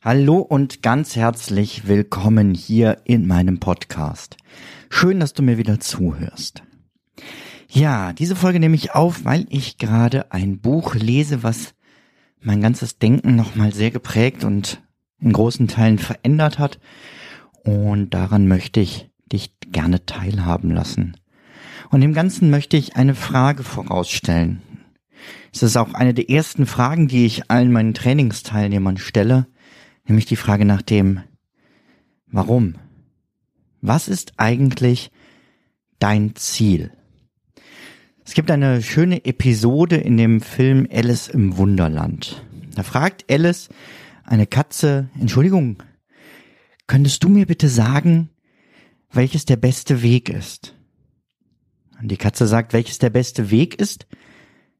Hallo und ganz herzlich willkommen hier in meinem Podcast. Schön, dass du mir wieder zuhörst. Ja, diese Folge nehme ich auf, weil ich gerade ein Buch lese, was mein ganzes Denken nochmal sehr geprägt und in großen Teilen verändert hat. Und daran möchte ich dich gerne teilhaben lassen. Und dem Ganzen möchte ich eine Frage vorausstellen. Es ist auch eine der ersten Fragen, die ich allen meinen Trainingsteilnehmern stelle, nämlich die Frage nach dem Warum? Was ist eigentlich dein Ziel? Es gibt eine schöne Episode in dem Film Alice im Wunderland. Da fragt Alice eine Katze, Entschuldigung, könntest du mir bitte sagen, welches der beste Weg ist? Und die Katze sagt, welches der beste Weg ist?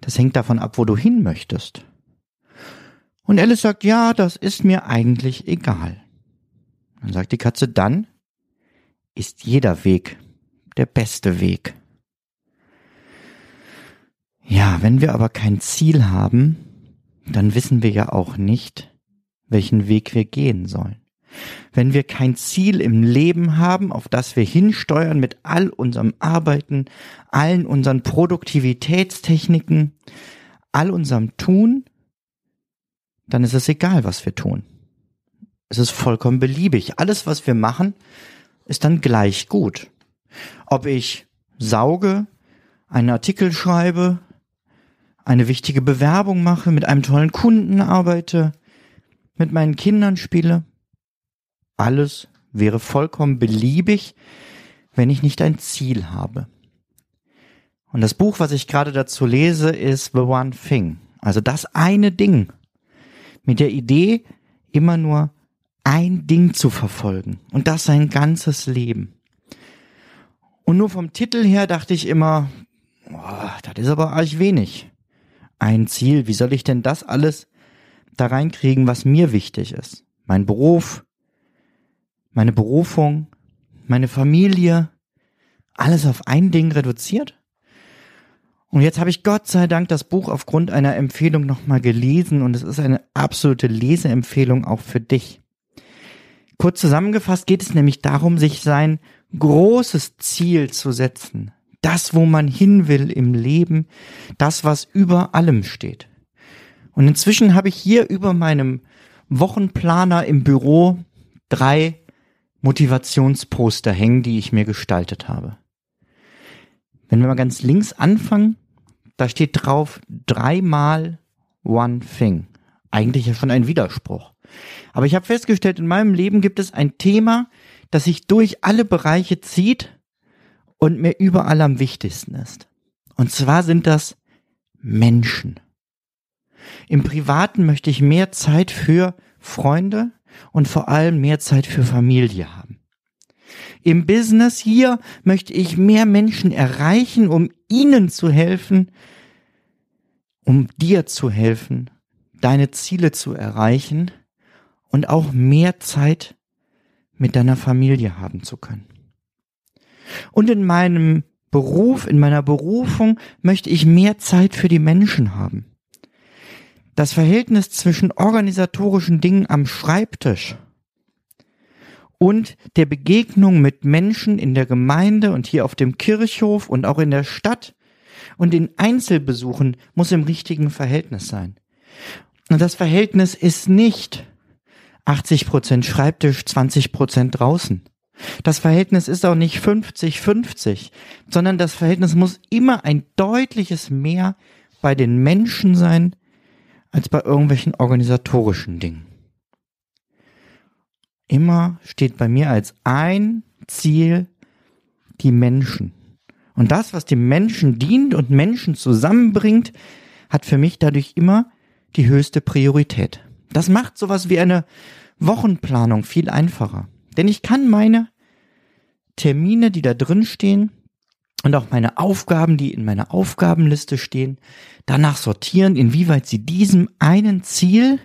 Das hängt davon ab, wo du hin möchtest. Und Alice sagt, ja, das ist mir eigentlich egal. Dann sagt die Katze, dann ist jeder Weg der beste Weg. Ja, wenn wir aber kein Ziel haben, dann wissen wir ja auch nicht, welchen Weg wir gehen sollen. Wenn wir kein Ziel im Leben haben, auf das wir hinsteuern mit all unserem Arbeiten, allen unseren Produktivitätstechniken, all unserem Tun, dann ist es egal, was wir tun. Es ist vollkommen beliebig. Alles, was wir machen, ist dann gleich gut. Ob ich sauge, einen Artikel schreibe, eine wichtige Bewerbung mache, mit einem tollen Kunden arbeite, mit meinen Kindern spiele. Alles wäre vollkommen beliebig, wenn ich nicht ein Ziel habe. Und das Buch, was ich gerade dazu lese, ist The One Thing. Also das eine Ding. Mit der Idee, immer nur ein Ding zu verfolgen. Und das sein ganzes Leben. Und nur vom Titel her dachte ich immer, oh, das ist aber arg wenig ein Ziel. Wie soll ich denn das alles da reinkriegen, was mir wichtig ist? Mein Beruf, meine Berufung, meine Familie, alles auf ein Ding reduziert? Und jetzt habe ich Gott sei Dank das Buch aufgrund einer Empfehlung nochmal gelesen und es ist eine absolute Leseempfehlung auch für dich. Kurz zusammengefasst geht es nämlich darum, sich sein großes Ziel zu setzen, das, wo man hin will im Leben, das, was über allem steht. Und inzwischen habe ich hier über meinem Wochenplaner im Büro drei Motivationsposter hängen, die ich mir gestaltet habe. Wenn wir mal ganz links anfangen, da steht drauf dreimal One Thing. Eigentlich ja schon ein Widerspruch. Aber ich habe festgestellt, in meinem Leben gibt es ein Thema, das sich durch alle Bereiche zieht und mir überall am wichtigsten ist. Und zwar sind das Menschen. Im Privaten möchte ich mehr Zeit für Freunde und vor allem mehr Zeit für Familie haben. Im Business hier möchte ich mehr Menschen erreichen, um ihnen zu helfen, um dir zu helfen, deine Ziele zu erreichen und auch mehr Zeit mit deiner Familie haben zu können. Und in meinem Beruf, in meiner Berufung möchte ich mehr Zeit für die Menschen haben. Das Verhältnis zwischen organisatorischen Dingen am Schreibtisch und der Begegnung mit Menschen in der Gemeinde und hier auf dem Kirchhof und auch in der Stadt und in Einzelbesuchen muss im richtigen Verhältnis sein. Und das Verhältnis ist nicht 80 Prozent Schreibtisch, 20 Prozent draußen. Das Verhältnis ist auch nicht 50-50, sondern das Verhältnis muss immer ein deutliches Mehr bei den Menschen sein, als bei irgendwelchen organisatorischen Dingen. Immer steht bei mir als ein Ziel die Menschen. Und das, was dem Menschen dient und Menschen zusammenbringt, hat für mich dadurch immer die höchste Priorität. Das macht sowas wie eine Wochenplanung viel einfacher. Denn ich kann meine Termine, die da drin stehen, und auch meine Aufgaben, die in meiner Aufgabenliste stehen, danach sortieren, inwieweit sie diesem einen Ziel,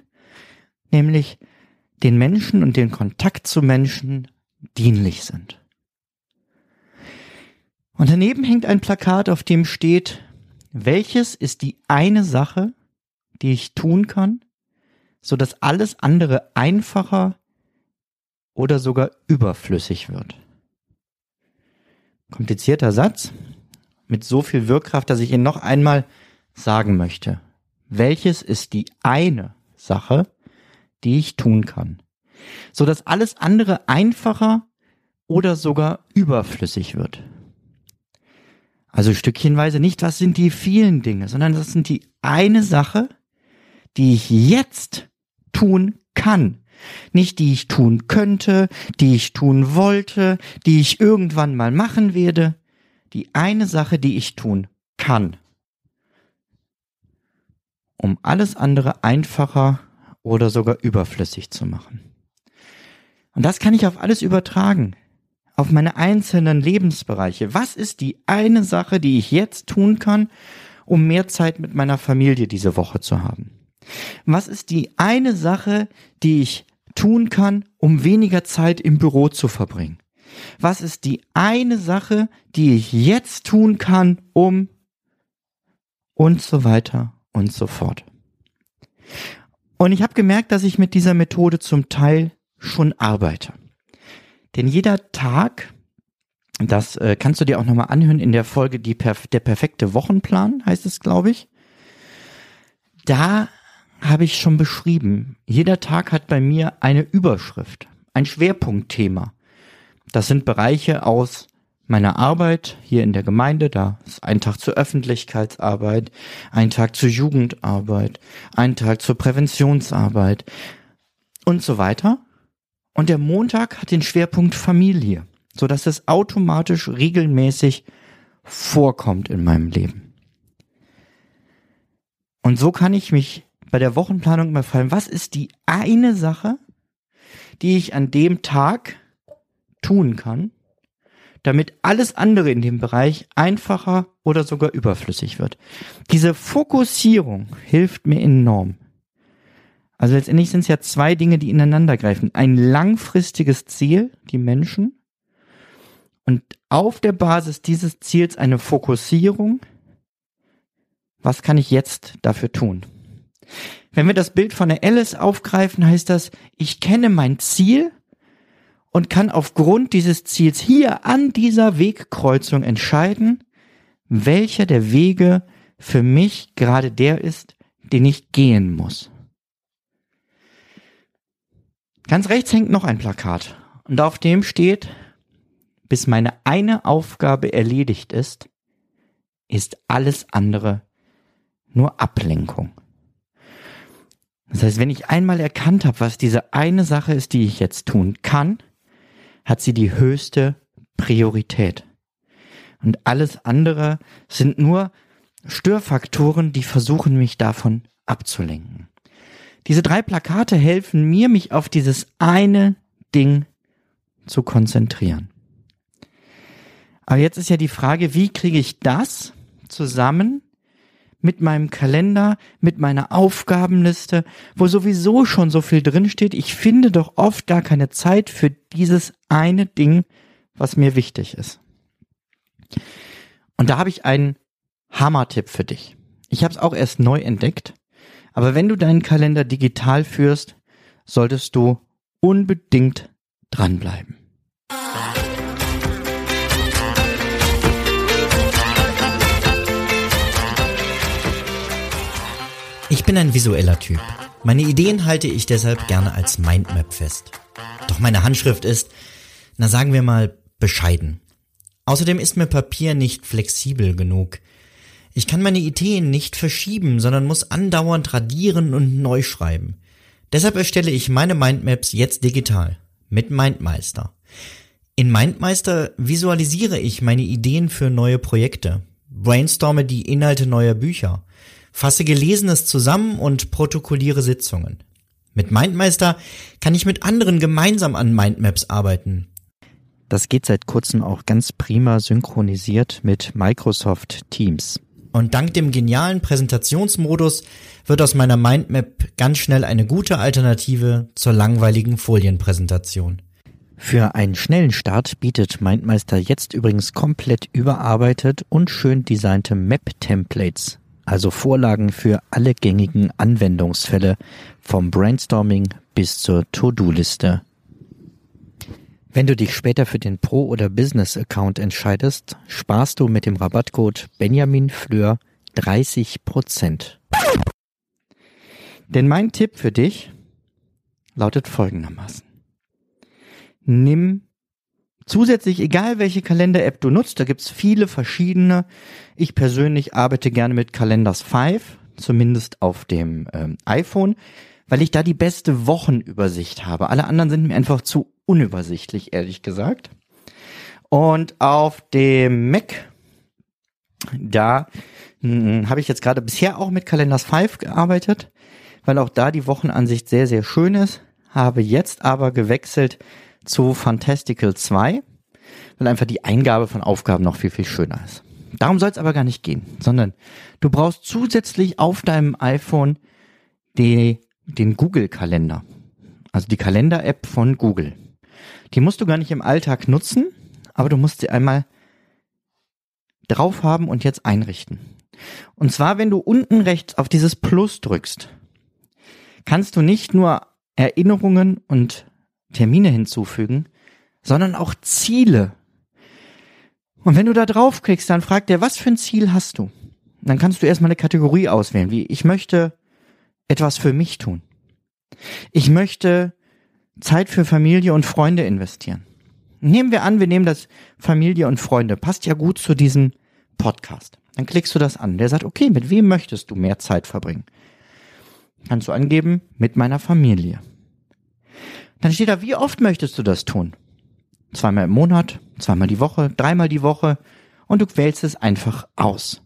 nämlich den Menschen und den Kontakt zu Menschen dienlich sind. Und daneben hängt ein Plakat, auf dem steht, welches ist die eine Sache, die ich tun kann, so dass alles andere einfacher oder sogar überflüssig wird. Komplizierter Satz mit so viel Wirkkraft, dass ich ihn noch einmal sagen möchte. Welches ist die eine Sache, die ich tun kann, so dass alles andere einfacher oder sogar überflüssig wird? Also stückchenweise nicht, was sind die vielen Dinge, sondern das sind die eine Sache, die ich jetzt tun kann. Nicht die ich tun könnte, die ich tun wollte, die ich irgendwann mal machen werde. Die eine Sache, die ich tun kann. Um alles andere einfacher oder sogar überflüssig zu machen. Und das kann ich auf alles übertragen auf meine einzelnen Lebensbereiche. Was ist die eine Sache, die ich jetzt tun kann, um mehr Zeit mit meiner Familie diese Woche zu haben? Was ist die eine Sache, die ich tun kann, um weniger Zeit im Büro zu verbringen? Was ist die eine Sache, die ich jetzt tun kann, um und so weiter und so fort. Und ich habe gemerkt, dass ich mit dieser Methode zum Teil schon arbeite. Denn jeder Tag, das äh, kannst du dir auch nochmal anhören in der Folge die Perf Der perfekte Wochenplan, heißt es, glaube ich. Da habe ich schon beschrieben, jeder Tag hat bei mir eine Überschrift, ein Schwerpunktthema. Das sind Bereiche aus meiner Arbeit hier in der Gemeinde, da ist ein Tag zur Öffentlichkeitsarbeit, ein Tag zur Jugendarbeit, ein Tag zur Präventionsarbeit und so weiter. Und der Montag hat den Schwerpunkt Familie, so dass es automatisch regelmäßig vorkommt in meinem Leben. Und so kann ich mich bei der Wochenplanung immer fragen, was ist die eine Sache, die ich an dem Tag tun kann, damit alles andere in dem Bereich einfacher oder sogar überflüssig wird. Diese Fokussierung hilft mir enorm. Also letztendlich sind es ja zwei Dinge, die ineinander greifen. Ein langfristiges Ziel, die Menschen, und auf der Basis dieses Ziels eine Fokussierung. Was kann ich jetzt dafür tun? Wenn wir das Bild von der Alice aufgreifen, heißt das, ich kenne mein Ziel und kann aufgrund dieses Ziels hier an dieser Wegkreuzung entscheiden, welcher der Wege für mich gerade der ist, den ich gehen muss. Ganz rechts hängt noch ein Plakat und auf dem steht, bis meine eine Aufgabe erledigt ist, ist alles andere nur Ablenkung. Das heißt, wenn ich einmal erkannt habe, was diese eine Sache ist, die ich jetzt tun kann, hat sie die höchste Priorität. Und alles andere sind nur Störfaktoren, die versuchen, mich davon abzulenken. Diese drei Plakate helfen mir, mich auf dieses eine Ding zu konzentrieren. Aber jetzt ist ja die Frage, wie kriege ich das zusammen mit meinem Kalender, mit meiner Aufgabenliste, wo sowieso schon so viel drinsteht. Ich finde doch oft gar keine Zeit für dieses eine Ding, was mir wichtig ist. Und da habe ich einen Hammer-Tipp für dich. Ich habe es auch erst neu entdeckt aber wenn du deinen Kalender digital führst, solltest du unbedingt dranbleiben. Bin ein visueller Typ. Meine Ideen halte ich deshalb gerne als Mindmap fest. Doch meine Handschrift ist, na sagen wir mal, bescheiden. Außerdem ist mir Papier nicht flexibel genug. Ich kann meine Ideen nicht verschieben, sondern muss andauernd radieren und neu schreiben. Deshalb erstelle ich meine Mindmaps jetzt digital mit Mindmeister. In Mindmeister visualisiere ich meine Ideen für neue Projekte, brainstorme die Inhalte neuer Bücher, fasse Gelesenes zusammen und protokolliere Sitzungen. Mit Mindmeister kann ich mit anderen gemeinsam an Mindmaps arbeiten. Das geht seit kurzem auch ganz prima synchronisiert mit Microsoft Teams. Und dank dem genialen Präsentationsmodus wird aus meiner Mindmap ganz schnell eine gute Alternative zur langweiligen Folienpräsentation. Für einen schnellen Start bietet Mindmeister jetzt übrigens komplett überarbeitet und schön designte Map-Templates, also Vorlagen für alle gängigen Anwendungsfälle vom Brainstorming bis zur To-Do-Liste. Wenn du dich später für den Pro- oder Business-Account entscheidest, sparst du mit dem Rabattcode Benjamin Fleur 30 Prozent. Denn mein Tipp für dich lautet folgendermaßen nimm zusätzlich, egal welche Kalender-App du nutzt, da gibt's viele verschiedene. Ich persönlich arbeite gerne mit Calendars 5, zumindest auf dem ähm, iPhone, weil ich da die beste Wochenübersicht habe. Alle anderen sind mir einfach zu unübersichtlich, ehrlich gesagt. Und auf dem Mac, da hm, habe ich jetzt gerade bisher auch mit Calendars 5 gearbeitet, weil auch da die Wochenansicht sehr, sehr schön ist. Habe jetzt aber gewechselt zu Fantastical 2, weil einfach die Eingabe von Aufgaben noch viel, viel schöner ist. Darum soll es aber gar nicht gehen, sondern du brauchst zusätzlich auf deinem iPhone die, den Google-Kalender. Also die Kalender-App von Google. Die musst du gar nicht im Alltag nutzen, aber du musst sie einmal drauf haben und jetzt einrichten. Und zwar, wenn du unten rechts auf dieses Plus drückst, kannst du nicht nur Erinnerungen und Termine hinzufügen, sondern auch Ziele. Und wenn du da draufklickst, dann fragt er, was für ein Ziel hast du? Dann kannst du erstmal eine Kategorie auswählen, wie ich möchte etwas für mich tun. Ich möchte Zeit für Familie und Freunde investieren. Nehmen wir an, wir nehmen das Familie und Freunde. Passt ja gut zu diesem Podcast. Dann klickst du das an. Der sagt, okay, mit wem möchtest du mehr Zeit verbringen? Kannst du angeben, mit meiner Familie. Dann steht da, wie oft möchtest du das tun? Zweimal im Monat, zweimal die Woche, dreimal die Woche und du wählst es einfach aus.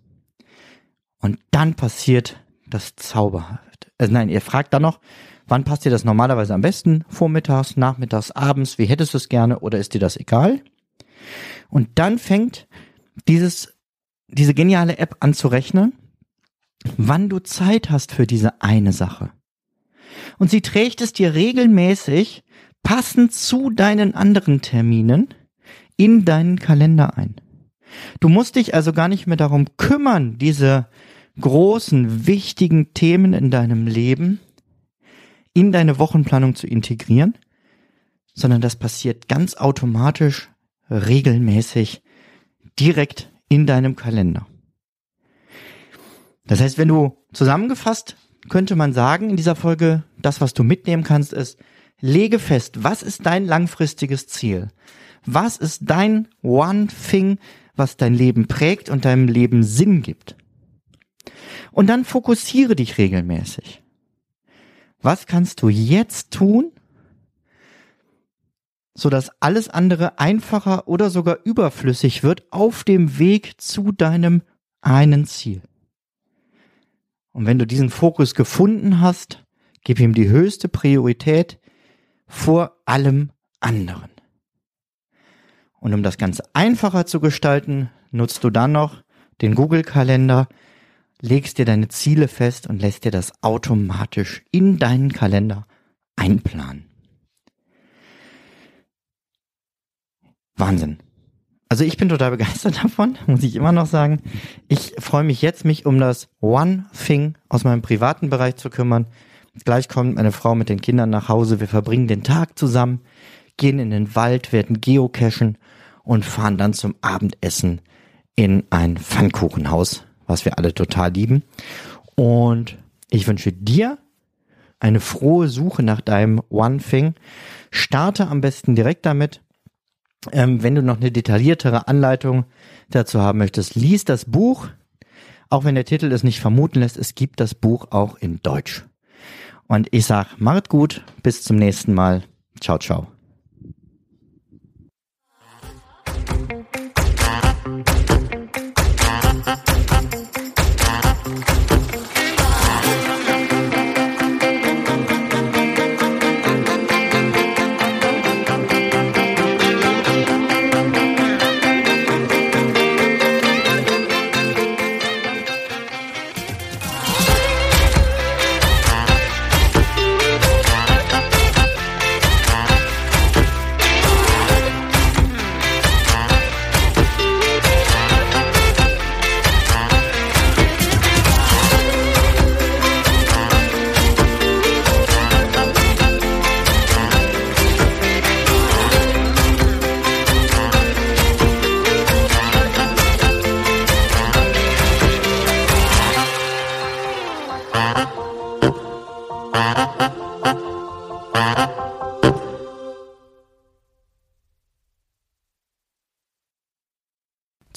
Und dann passiert das Zauberhaft. Also nein, ihr fragt dann noch, wann passt dir das normalerweise am besten? Vormittags, nachmittags, abends, wie hättest du es gerne oder ist dir das egal? Und dann fängt dieses, diese geniale App an zu rechnen, wann du Zeit hast für diese eine Sache und sie trägt es dir regelmäßig passend zu deinen anderen Terminen in deinen Kalender ein. Du musst dich also gar nicht mehr darum kümmern, diese großen, wichtigen Themen in deinem Leben in deine Wochenplanung zu integrieren, sondern das passiert ganz automatisch, regelmäßig, direkt in deinem Kalender. Das heißt, wenn du zusammengefasst könnte man sagen in dieser Folge, das, was du mitnehmen kannst, ist, lege fest, was ist dein langfristiges Ziel? Was ist dein One Thing, was dein Leben prägt und deinem Leben Sinn gibt? Und dann fokussiere dich regelmäßig. Was kannst du jetzt tun, sodass alles andere einfacher oder sogar überflüssig wird auf dem Weg zu deinem einen Ziel? Und wenn du diesen Fokus gefunden hast, gib ihm die höchste Priorität vor allem anderen. Und um das Ganze einfacher zu gestalten, nutzt du dann noch den Google-Kalender, legst dir deine Ziele fest und lässt dir das automatisch in deinen Kalender einplanen. Wahnsinn. Also ich bin total begeistert davon, muss ich immer noch sagen. Ich freue mich jetzt, mich um das One Thing aus meinem privaten Bereich zu kümmern. Gleich kommt meine Frau mit den Kindern nach Hause. Wir verbringen den Tag zusammen, gehen in den Wald, werden geocachen und fahren dann zum Abendessen in ein Pfannkuchenhaus, was wir alle total lieben. Und ich wünsche dir eine frohe Suche nach deinem One Thing. Starte am besten direkt damit ähm, wenn du noch eine detailliertere Anleitung dazu haben möchtest, lies das Buch. Auch wenn der Titel es nicht vermuten lässt, es gibt das Buch auch in Deutsch. Und ich sag, macht gut, bis zum nächsten Mal. Ciao, ciao.